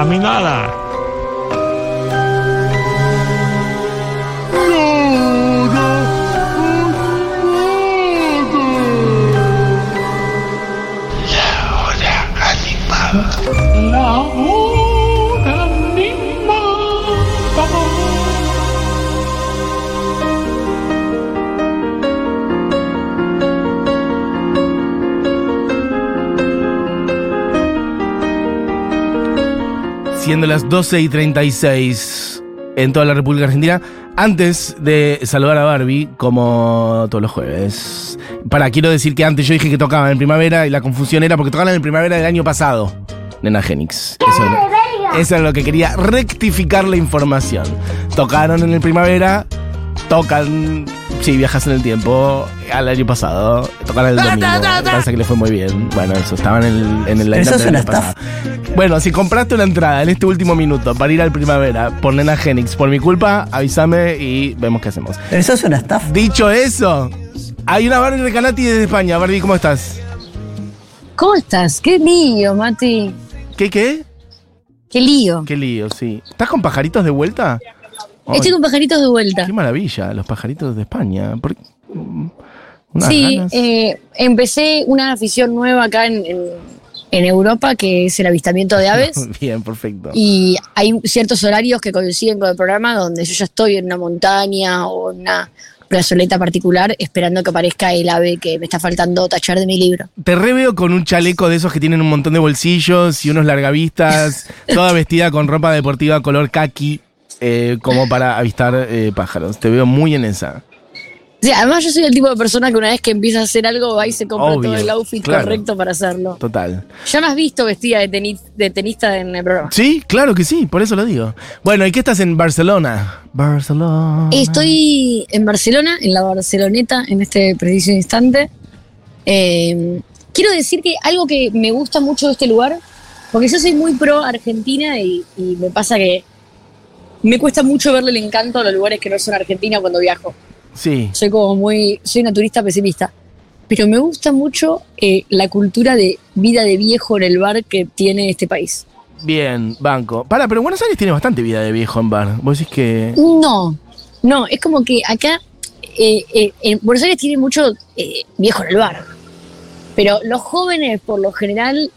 A nada. Siendo las 12 y 36 en toda la República Argentina. Antes de saludar a Barbie, como todos los jueves. Para, quiero decir que antes yo dije que tocaban en primavera y la confusión era porque tocaban en primavera del año pasado. Nena Genix. Eso, eso era lo que quería rectificar la información. Tocaron en el primavera, tocan. Sí, viajas en el tiempo. Al año pasado, tocaron el domingo. Parece que le fue muy bien. Bueno, eso estaba en el, en el Eso es del una año pasado. Bueno, si compraste una entrada en este último minuto para ir al primavera por Nena Genix, por mi culpa, avísame y vemos qué hacemos. Pero eso es una estafa. Dicho eso, hay una Barbie Recanati desde España. Barbie, ¿cómo estás? ¿Cómo estás? Qué lío, Mati. ¿Qué, qué? Qué lío. Qué lío, sí. ¿Estás con pajaritos de vuelta? Ay, Estoy con pajaritos de vuelta. Qué maravilla, los pajaritos de España. ¿Por qué? Unas Sí, eh, empecé una afición nueva acá en, en- en Europa, que es el avistamiento de aves. Bien, perfecto. Y hay ciertos horarios que coinciden con el programa donde yo ya estoy en una montaña o en una plazoleta particular esperando que aparezca el ave que me está faltando tachar de mi libro. Te reveo con un chaleco de esos que tienen un montón de bolsillos y unos largavistas, toda vestida con ropa deportiva color kaki, eh, como para avistar eh, pájaros. Te veo muy en esa. Sí, además yo soy el tipo de persona que una vez que empieza a hacer algo va y se compra Obvio, todo el outfit claro. correcto para hacerlo. Total. Ya me has visto vestida de, tenis- de tenista en el programa. Sí, claro que sí, por eso lo digo. Bueno, ¿y qué estás en Barcelona? Barcelona. Estoy en Barcelona, en la Barceloneta, en este preciso instante. Eh, quiero decir que algo que me gusta mucho de este lugar, porque yo soy muy pro Argentina y, y me pasa que me cuesta mucho verle el encanto a los lugares que no son Argentina cuando viajo. Sí. Soy como muy, soy una turista pesimista. Pero me gusta mucho eh, la cultura de vida de viejo en el bar que tiene este país. Bien, banco. Para, pero Buenos Aires tiene bastante vida de viejo en bar. Vos decís que. No, no, es como que acá eh, eh, en Buenos Aires tiene mucho viejo en el bar. Pero los jóvenes, por lo general,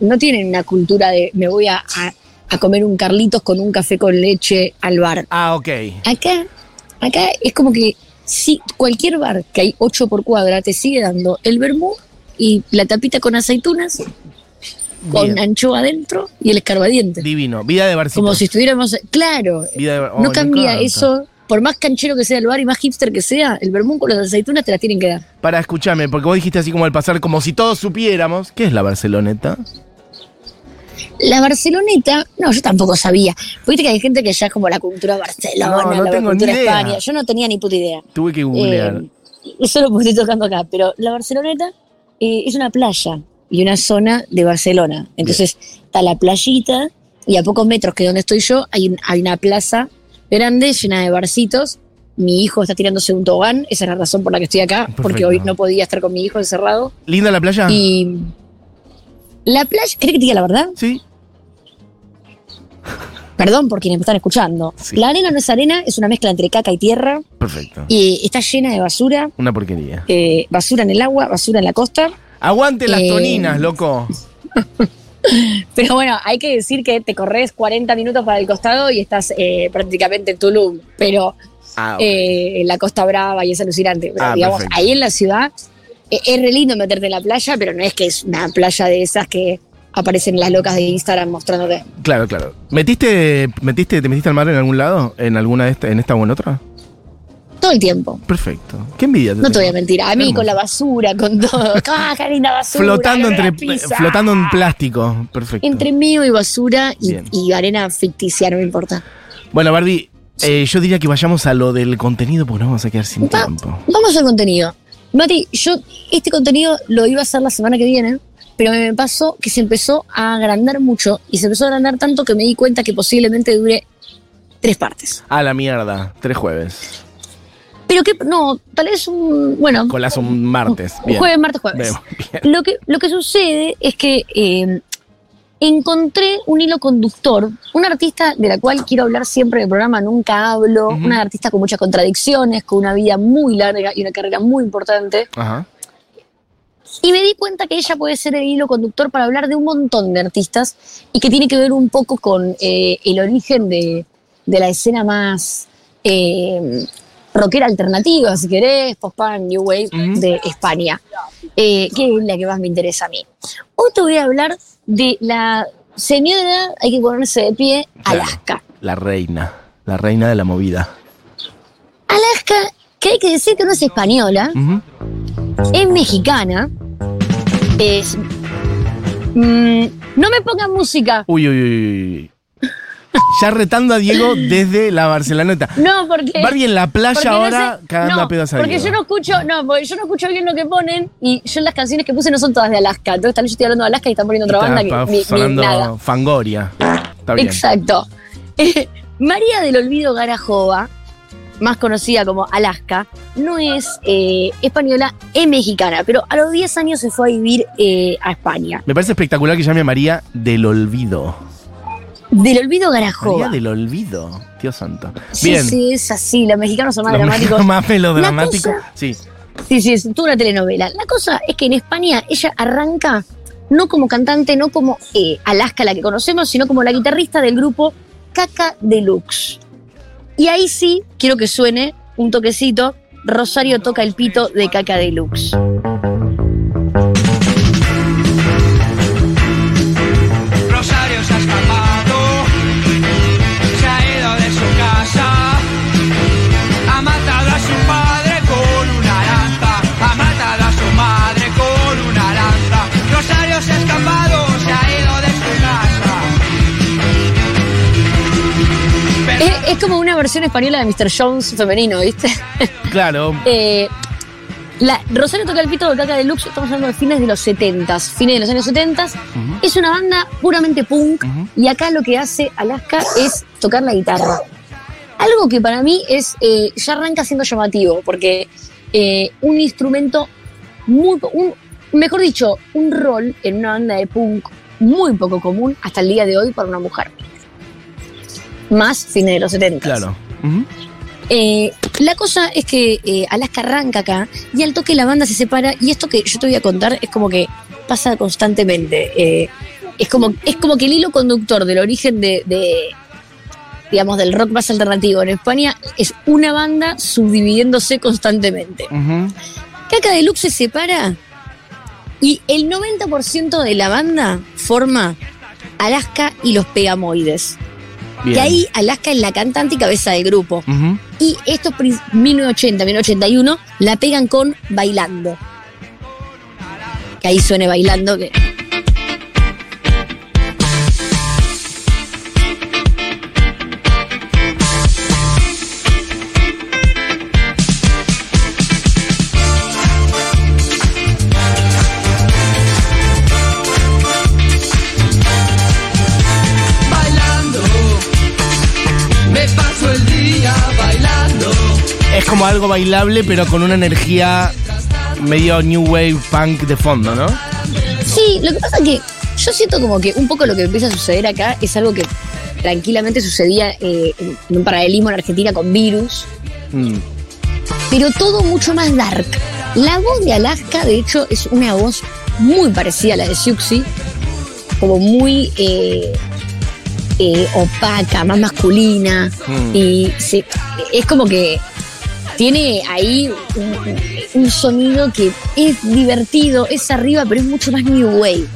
no tienen una cultura de me voy a, a- a comer un Carlitos con un café con leche al bar. Ah, ok. Acá, acá es como que si cualquier bar que hay 8 por cuadra te sigue dando el vermú y la tapita con aceitunas, con Bien. anchoa adentro y el escarbadiente. Divino. Vida de barcito. Como si estuviéramos. Claro, Vida de no me cambia eso. Por más canchero que sea el bar y más hipster que sea, el vermú con las aceitunas te las tienen que dar. Para, escúchame, porque vos dijiste así como al pasar, como si todos supiéramos. ¿Qué es la Barceloneta? La Barceloneta, no, yo tampoco sabía. Viste que hay gente que ya es como la cultura Barcelona, No, no la tengo cultura ni idea. España. Yo no tenía ni puta idea. Tuve que googlear. Eh, eso lo estoy tocando acá, pero la Barceloneta eh, es una playa y una zona de Barcelona. Entonces está la playita y a pocos metros que donde estoy yo hay, un- hay una plaza grande llena de barcitos. Mi hijo está tirándose un tobogán, esa es la razón por la que estoy acá, porque hoy no podía estar con mi hijo encerrado. ¿Linda la playa? Y la playa, ¿querés que te diga la verdad? Sí. Perdón por quienes me están escuchando. Sí. La arena no es arena, es una mezcla entre caca y tierra Perfecto. y está llena de basura, Una porquería. eh, basura en el agua, basura en la costa. Aguante las Eh, toninas, loco. Pero bueno, hay que decir que te corres 40 minutos para el costado y estás eh, prácticamente en Tulum, pero Ah, eh, la Costa Brava y es alucinante. Pero Ah, digamos, perfecto. ahí en la ciudad es re lindo meterte en la playa, pero no es que es una playa de esas que aparecen las locas de Instagram mostrándote. Claro, claro. ¿Metiste, metiste, ¿Te metiste al mar en algún lado? ¿En alguna de esta, en esta o en otra? Todo el tiempo. Perfecto. Qué envidia. No te voy a mentir. A mí Hermoso. con la basura, con todo. ¡Ah, qué linda basura! Flotando entre, flotando en plástico. Perfecto. Entre mío y basura y, arena ficticia, no me importa. Bueno, Barbie, eh, yo diría que vayamos a lo del contenido porque nos vamos a quedar sin Va- tiempo. Vamos al contenido. Mati, yo este contenido lo iba a hacer la semana que viene, pero me pasó que se empezó a agrandar mucho y se empezó a agrandar tanto que me di cuenta que posiblemente dure tres partes. A la mierda. Tres jueves. Pero que, no, tal vez un, bueno, Colas un martes. un Bien. jueves, martes, jueves. Bien. Lo que, lo que sucede es que eh, encontré un hilo conductor, una artista de la cual quiero hablar siempre en el programa, nunca hablo, una artista con muchas contradicciones, con una vida muy larga y una carrera muy importante. Ajá. Y me di cuenta que ella puede ser el hilo conductor para hablar de un montón de artistas y que tiene que ver un poco con eh, el origen de, de la escena más eh, rockera alternativa, si querés, post-punk, new wave de España, eh, que es la que más me interesa a mí. Hoy te voy a hablar de la señora, hay que ponerse de pie, Claro. Alaska. La reina. La reina de la movida. Alaska, que hay que decir que no es española, es mexicana, es... mm, no me pongan música. Uy, uy, uy, uy. Ya retando a Diego desde la Barceloneta. No, porque. Barbie en la playa no ahora sé- cagando no, a pedos a Porque Diego. yo no escucho, no, porque yo no escucho bien lo que ponen y yo las canciones que puse no son todas de Alaska. Entonces tal vez yo estoy hablando de Alaska y están poniendo otra banda que ni, ni nada. Fangoria. Está bien. Exacto. María del Olvido Garajova, más conocida como Alaska, no es eh, española, es mexicana, pero a los 10 años se fue a vivir eh, a España. Me parece espectacular que llame a María del Olvido. Del Olvido María Garajova. del Olvido. Dios santo. Sí, Bien. sí, es así. Los mexicanos son más Los dramáticos. más melodramáticos. Sí. Sí, sí, es toda una telenovela. La cosa es que en España ella arranca no como cantante, no como eh, Alaska, la que conocemos, sino como la guitarrista del grupo Caca Deluxe. Y ahí sí, quiero que suene un toquecito, Rosario toca el pito de Caca Deluxe. Versión española de Mr. Jones femenino, ¿viste? Claro. Eh, la, Rosario toca el pito de Caca Deluxe, estamos hablando de fines de los 70 fines de los años 70 Ujú. Es una banda puramente punk y acá lo que hace Alaska es tocar la guitarra. Algo que para mí es eh, ya arranca siendo llamativo, porque eh, un instrumento muy, un, mejor dicho, un rol en una banda de punk muy poco común hasta el día de hoy para una mujer. Más fines de los 70 Claro. Eh, la cosa es que eh, Alaska arranca acá y al toque la banda se separa y esto que yo te voy a contar es como que pasa constantemente. eh, es, como, es como que el hilo conductor del origen de, de, digamos, del rock más alternativo en España es una banda subdividiéndose constantemente. Ujú. Caca Deluxe se separa y el 90% de la banda forma Alaska y los Pegamoides. Bien. Que ahí Alaska es la cantante y cabeza del grupo. Ujú. Y estos prin- 1980, 1981 la pegan con Bailando. Que ahí suene bailando. Que... Es como algo bailable, pero con una energía medio new wave punk de fondo, ¿no? Sí, lo que pasa es que yo siento como que un poco lo que empieza a suceder acá es algo que tranquilamente sucedía eh, en un paralelismo en Argentina con Virus, Mm. pero todo mucho más dark. La voz de Alaska, de hecho, es una voz muy parecida a la de Siuxi, como muy eh, eh, opaca, más masculina, Mm. y se- es como que tiene ahí un, un sonido que es divertido, es arriba, pero es mucho más new wave.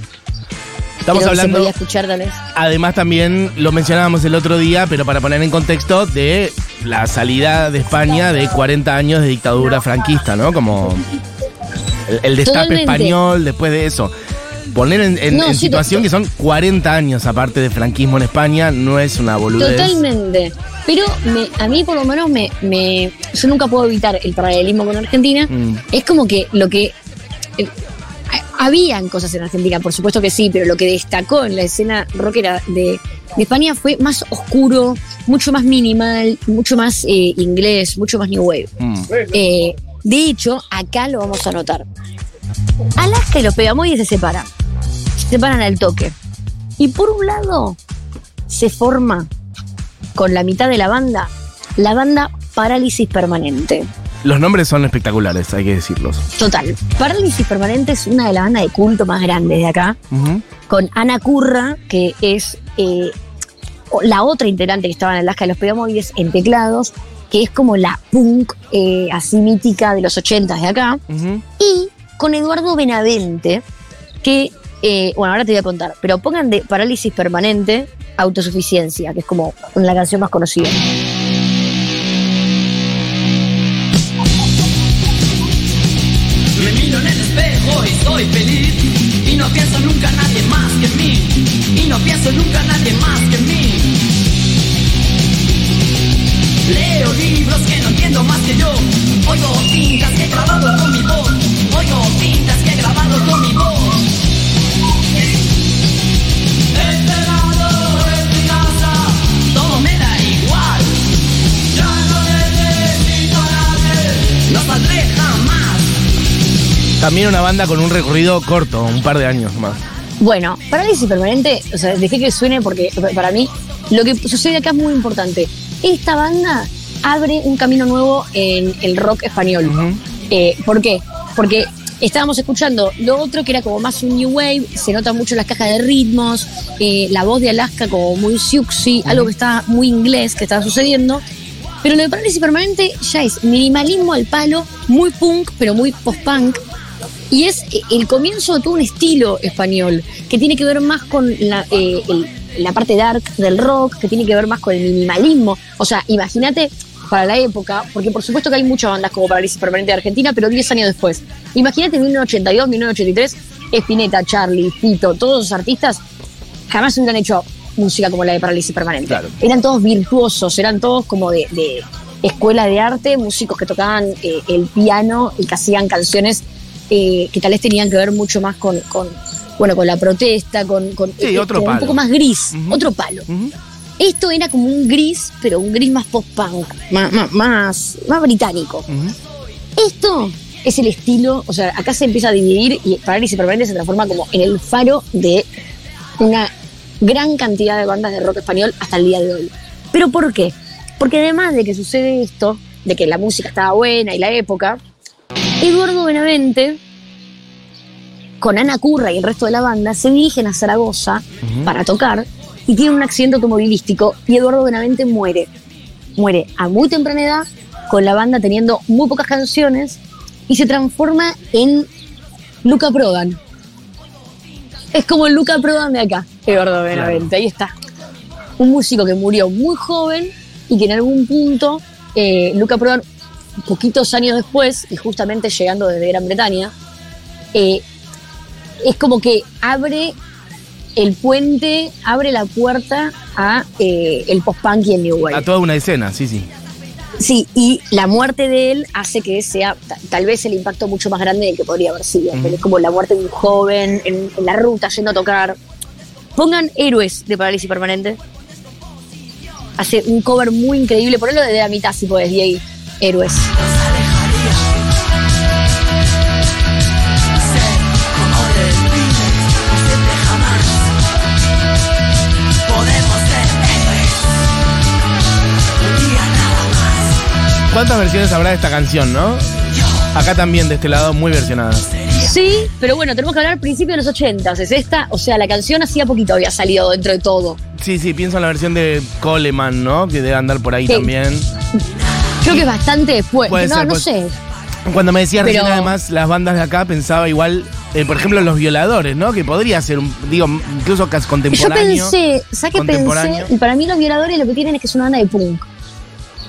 Estamos Creo que Se hablando, podía escuchar tal vez. además también lo mencionábamos el otro día, pero para poner en contexto de la salida de España de 40 años de dictadura franquista, ¿no? Como el, el destape Totalmente. español después de eso. Poner en, en- No, en sí, situación que son 40 años aparte de franquismo en España no es una boludez. Totalmente. Pero me- a mí por lo menos me, me- yo nunca puedo evitar el paralelismo con Argentina. Mm. Es como que lo que eh, ha- habían cosas en Argentina, por supuesto que sí, pero lo que destacó en la escena rockera de, de España fue más oscuro, mucho más minimal, mucho más eh, inglés, mucho más new wave. Mm. Eh, de hecho, acá lo vamos a notar. Alaska y los Pegamoides se separan. Se separan al toque. Y por un lado, se forma con la mitad de la banda, la banda Parálisis Permanente. Los nombres son espectaculares, hay que decirlos. Total, Parálisis Permanente es una de las bandas de culto más grandes de acá, con Ana Curra, que es eh, la otra integrante que estaba en Alaska de los Pegamoides en teclados, que es como la punk eh, así mítica de los 80 de acá. Y con Eduardo Benavente, que, eh, bueno, ahora te voy a contar, pero pongan de parálisis permanente autosuficiencia, que es como la canción más conocida. Me miro en el espejo y soy feliz Y no pienso nunca en nadie más que en mí Y no pienso nunca en nadie más que en mí Leo libros que no entiendo más que yo Oigo tintas que he grabado con mi voz Oigo tintas que he grabado con mi voz También una banda con un recorrido corto, un par de años más. Bueno, parálisis permanente, o sea, dejé que suene porque para mí lo que sucede acá es muy importante. Esta banda abre un camino nuevo en el rock español. Eh, ¿Por qué? Porque estábamos escuchando lo otro que era como más un new wave, se nota mucho las cajas de ritmos, eh, la voz de Alaska como muy siuxi, algo que está muy inglés que está sucediendo. Pero lo de Parálisis Permanente ya es minimalismo al palo, muy punk, pero muy post-punk. Y es eh, el comienzo de todo un estilo español, que tiene que ver más con la, eh, el- la parte dark del rock, que tiene que ver más con el minimalismo. O sea, imagínate para la época, porque por supuesto que hay muchas bandas como Parálisis Permanente de Argentina, pero 10 años después. Imagínate 1982, 1983, Spinetta, Charlie, Fito, todos esos artistas jamás hubieran hecho música como la de Parálisis Permanente. Claro. Eran todos virtuosos, eran todos como de, de escuela de arte, músicos que tocaban eh, el piano y que hacían canciones eh, que tal vez tenían que ver mucho más con, con, bueno, con la protesta, con, con- Sí, eh, otro un poco más gris, otro palo. Esto era como un gris, pero un gris más post-punk, más, más, más, más británico. Esto es el estilo, o sea, acá se empieza a dividir y Parálisis Permanente se transforma como en el faro de una gran cantidad de bandas de rock español hasta el día de hoy. ¿Pero por qué? Porque además de que sucede esto, de que la música estaba buena y la época, Eduardo Benavente, con Ana Curra y el resto de la banda, se dirigen a Zaragoza para tocar y tienen un accidente automovilístico y Eduardo Benavente muere. Muere a muy temprana edad, con la banda teniendo muy pocas canciones y se transforma en Luca Prodan. Es como el Luca Prodan de acá, Eduardo Benavente, ahí está. Un músico que murió muy joven y que en algún punto eh, Luca Prodan, poquitos años después, y justamente llegando desde Gran Bretaña, eh, es como que abre el puente, abre la puerta a eh, el post-punk y el new wave. A toda una escena, sí, sí. Sí, y la muerte de él hace que sea ta- tal vez el impacto mucho más grande del que podría haber sido. Es como la muerte de un joven en, en la ruta yendo a tocar. Pongan Héroes de Parálisis Permanente. Hace un cover muy increíble. Ponelo de la mitad si podés, Diego. Héroes. ¿Cuántas versiones habrá de esta canción, no? Acá también, de este lado, muy versionada. Sí, pero bueno, tenemos que hablar principio de los 80. Es esta, o sea, la canción hacía poquito había salido dentro de todo. Sí, sí, pienso en la versión de Coleman, ¿no? Que debe andar por ahí Sí. también. Creo que es bastante después. Puede no, ser, no sé. Cuando me decías Pero- recién, además, las bandas de acá, pensaba igual, eh, por ejemplo, Los Violadores, ¿no? Que podría ser, un, digo, incluso casi Yo contemporáneo. pensé, ¿sabes qué contemporáneo. pensé? Y para mí los violadores lo que tienen es que es una banda de punk.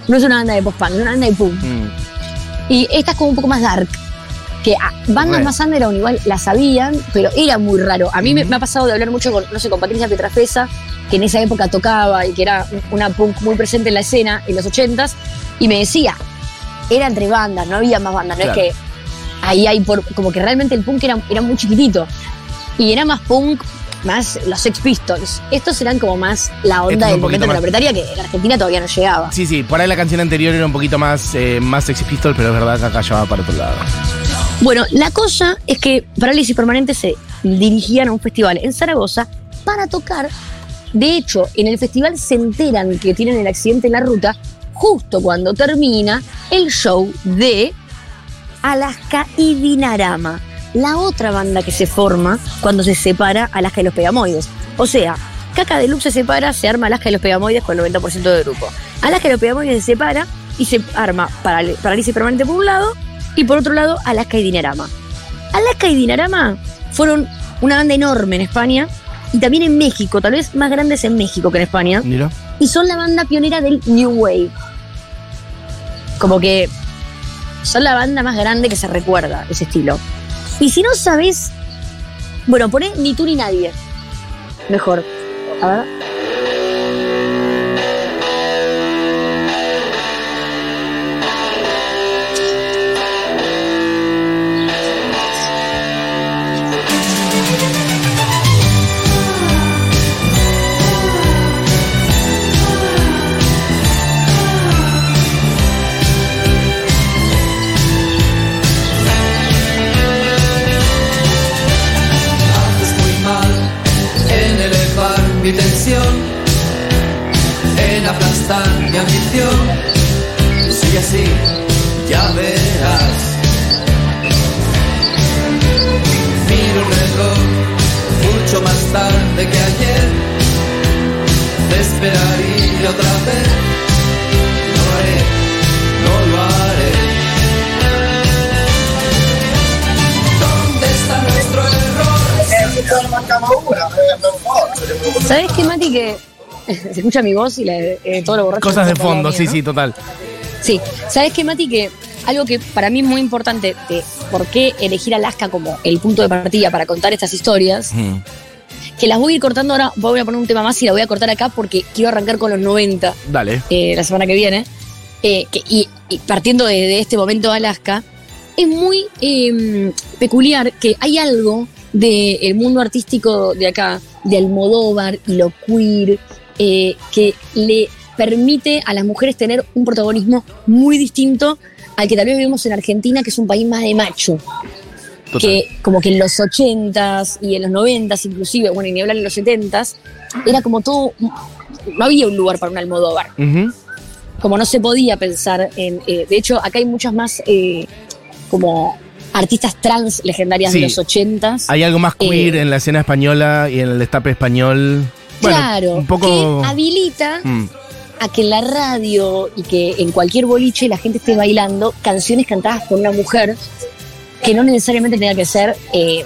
No es una banda de post-punk, es una banda de punk. Mm. Y esta es como un poco más dark. Que ah, bandas Re. más underground igual la sabían, pero era muy raro. A mí me, me ha pasado de hablar mucho con, no sé, con Patricia Pietrafesa, que en esa época tocaba y que era una punk muy presente en la escena en los ochentas, y me decía, era entre bandas, no había más bandas, no Claro. es que ahí hay por, como que realmente el punk era, era muy chiquitito. Y era más punk, más los Sex Pistols. Estos eran como más la onda del momento de la más- que en Argentina todavía no llegaba. Sí, sí, por ahí la canción anterior era un poquito más, eh, más Sex Pistol, pero es verdad que acá ya va para otro lado. Bueno, la cosa es que Parálisis Permanente se dirigían a un festival en Zaragoza para tocar. De hecho, en el festival se enteran que tienen el accidente en la ruta justo cuando termina el show de Alaska y Dinarama, la otra banda que se forma cuando se separa Alaska y los Pegamoides. O sea, Caca Deluxe se separa, se arma Alaska y los Pegamoides con el 90% del grupo. Alaska y los Pegamoides se separa y se arma Paral- Parálisis Permanente por un lado y por otro lado Alaska y Dinarama. Alaska y Dinarama fueron una banda enorme en España y también en México, tal vez más grandes en México que en España Mira. Y son la banda pionera del New Wave. Como que son la banda más grande que se recuerda ese estilo. Y si no sabes, bueno, poné ni tú ni nadie. Mejor. A ver. ¿Sabes qué, Mati? Que se escucha mi voz y la eh, todo lo borracho. Cosas de fondo, mía, sí, ¿no? sí, total. Sí, ¿sabes qué, Mati? Que algo que para mí es muy importante de por qué elegir Alaska como el punto de partida para contar estas historias, Mm. que las voy a ir cortando ahora, voy a poner un tema más y la voy a cortar acá porque quiero arrancar con los 90 Dale. eh, la semana que viene. Eh, que- y, y partiendo de, de este momento de Alaska, es muy eh, peculiar que hay algo del mundo artístico de acá, de Almodóvar y lo queer, eh, que le permite a las mujeres tener un protagonismo muy distinto al que tal vez vivimos en Argentina, que es un país más de macho. Total. que como que en los 80s y en los 90s inclusive, bueno, y ni hablar en los 70s, era como todo, no había un lugar para un Almodóvar, como no se podía pensar en, eh, de hecho acá hay muchas más eh, como artistas trans legendarias Sí. de los 80s. Hay algo más queer Eh, en la escena española y en el destape español. Bueno, claro, un poco. que habilita Mm. a que en la radio y que en cualquier boliche la gente esté bailando canciones cantadas por una mujer que no necesariamente tenga que ser, eh,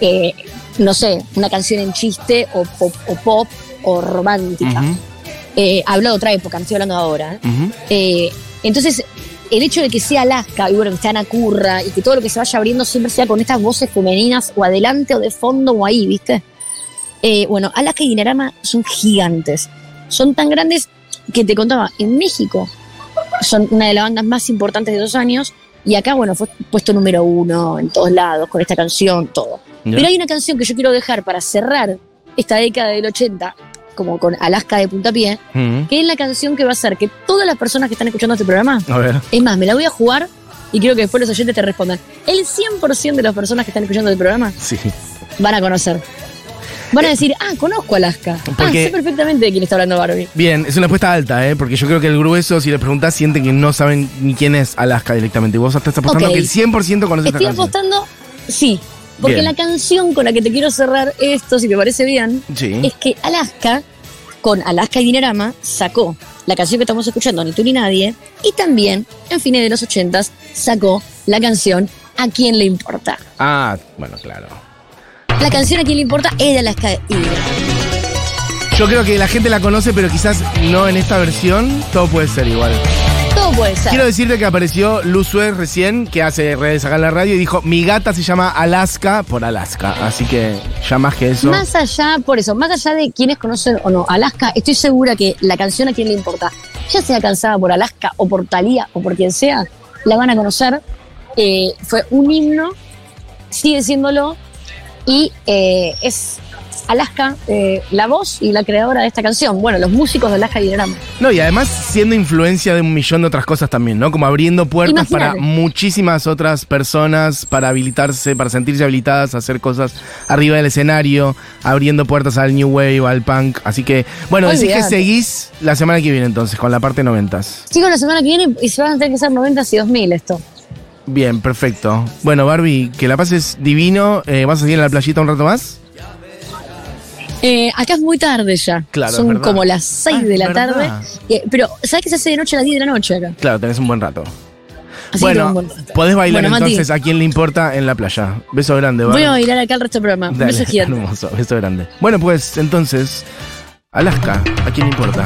eh, no sé, una canción en chiste o pop o, pop, o romántica. Hablo de otra época, no estoy hablando ahora. entonces, el hecho de que sea Alaska y bueno, que está Ana Curra y que todo lo que se vaya abriendo siempre sea con estas voces femeninas o adelante o de fondo o ahí, ¿viste? Eh, bueno, Alaska y Dinarama son gigantes. Son tan grandes que te contaba, en México son una de las bandas más importantes de dos años y acá, bueno, fue puesto número uno en todos lados con esta canción, todo. Ya. Pero hay una canción que yo quiero dejar para cerrar esta década del 80, como con Alaska de puntapié, Ujú. que es la canción que va a hacer que todas las personas que están escuchando este programa, A ver. es más, me la voy a jugar y quiero que después los oyentes te respondan. El 100% de las personas que están escuchando el programa Sí. van a conocer. Van a decir, ah, conozco Alaska. Ah, sé perfectamente de quién está hablando Barbie. Bien, es una apuesta alta, ¿eh? Porque yo creo que el grueso, si le preguntas, siente que no saben ni quién es Alaska directamente. Y vos estás apostando que el 100% conoces esta Estoy canción. apostando, sí. Porque Bien. la canción con la que te quiero cerrar esto, si te parece bien, Sí. es que Alaska, con Alaska y Dinarama, sacó la canción que estamos escuchando, Ni tú ni nadie, y también, en fines de los ochentas, sacó la canción ¿A quién le importa? Ah, bueno, claro. La canción ¿A quién le importa? es de Alaska y Dinarama. Yo creo que la gente la conoce, pero quizás no en esta versión. Todo puede ser igual. Todo puede ser. Quiero decirte que apareció Luz Suez recién, que hace redes acá en la radio, y dijo: Mi gata se llama Alaska por Alaska. Así que ya más que eso. Más allá, por eso, más allá de quienes conocen o no Alaska, estoy segura que la canción a quien le importa, ya sea cansada por Alaska o por Thalía o por quien sea, la van a conocer. Eh, fue un himno, sigue siéndolo, y eh, es Alaska, eh, la voz y la creadora de esta canción. Bueno, los músicos de Alaska y Dinarama. No, y además siendo influencia de un millón de otras cosas también, ¿no? Como abriendo puertas para muchísimas otras personas, para habilitarse, para sentirse habilitadas a hacer cosas arriba del escenario, abriendo puertas al New Wave, al punk. Así que, bueno, decís que seguís la semana que viene entonces, con la parte noventas. Sigo la semana que viene y se van a tener que ser 90 y 2000 esto. Bien, perfecto. Bueno, Barbie, que la pases divino. Eh, ¿Vas a seguir en la playita un rato más? Eh, acá es muy tarde ya. Claro, Son como las 6 Ah, de la tarde. Eh, pero, ¿sabes que se hace de noche a las 10 de la noche acá? Claro, tenés un buen rato. Así bueno, buen rato. podés bailar Bueno, Mati, entonces a quien le importa en la playa. Beso grande, Voy Barbie. a bailar acá el resto del programa. Dale, beso gigante. hermoso, beso grande. Bueno, pues entonces, Alaska, ¿a quién le importa?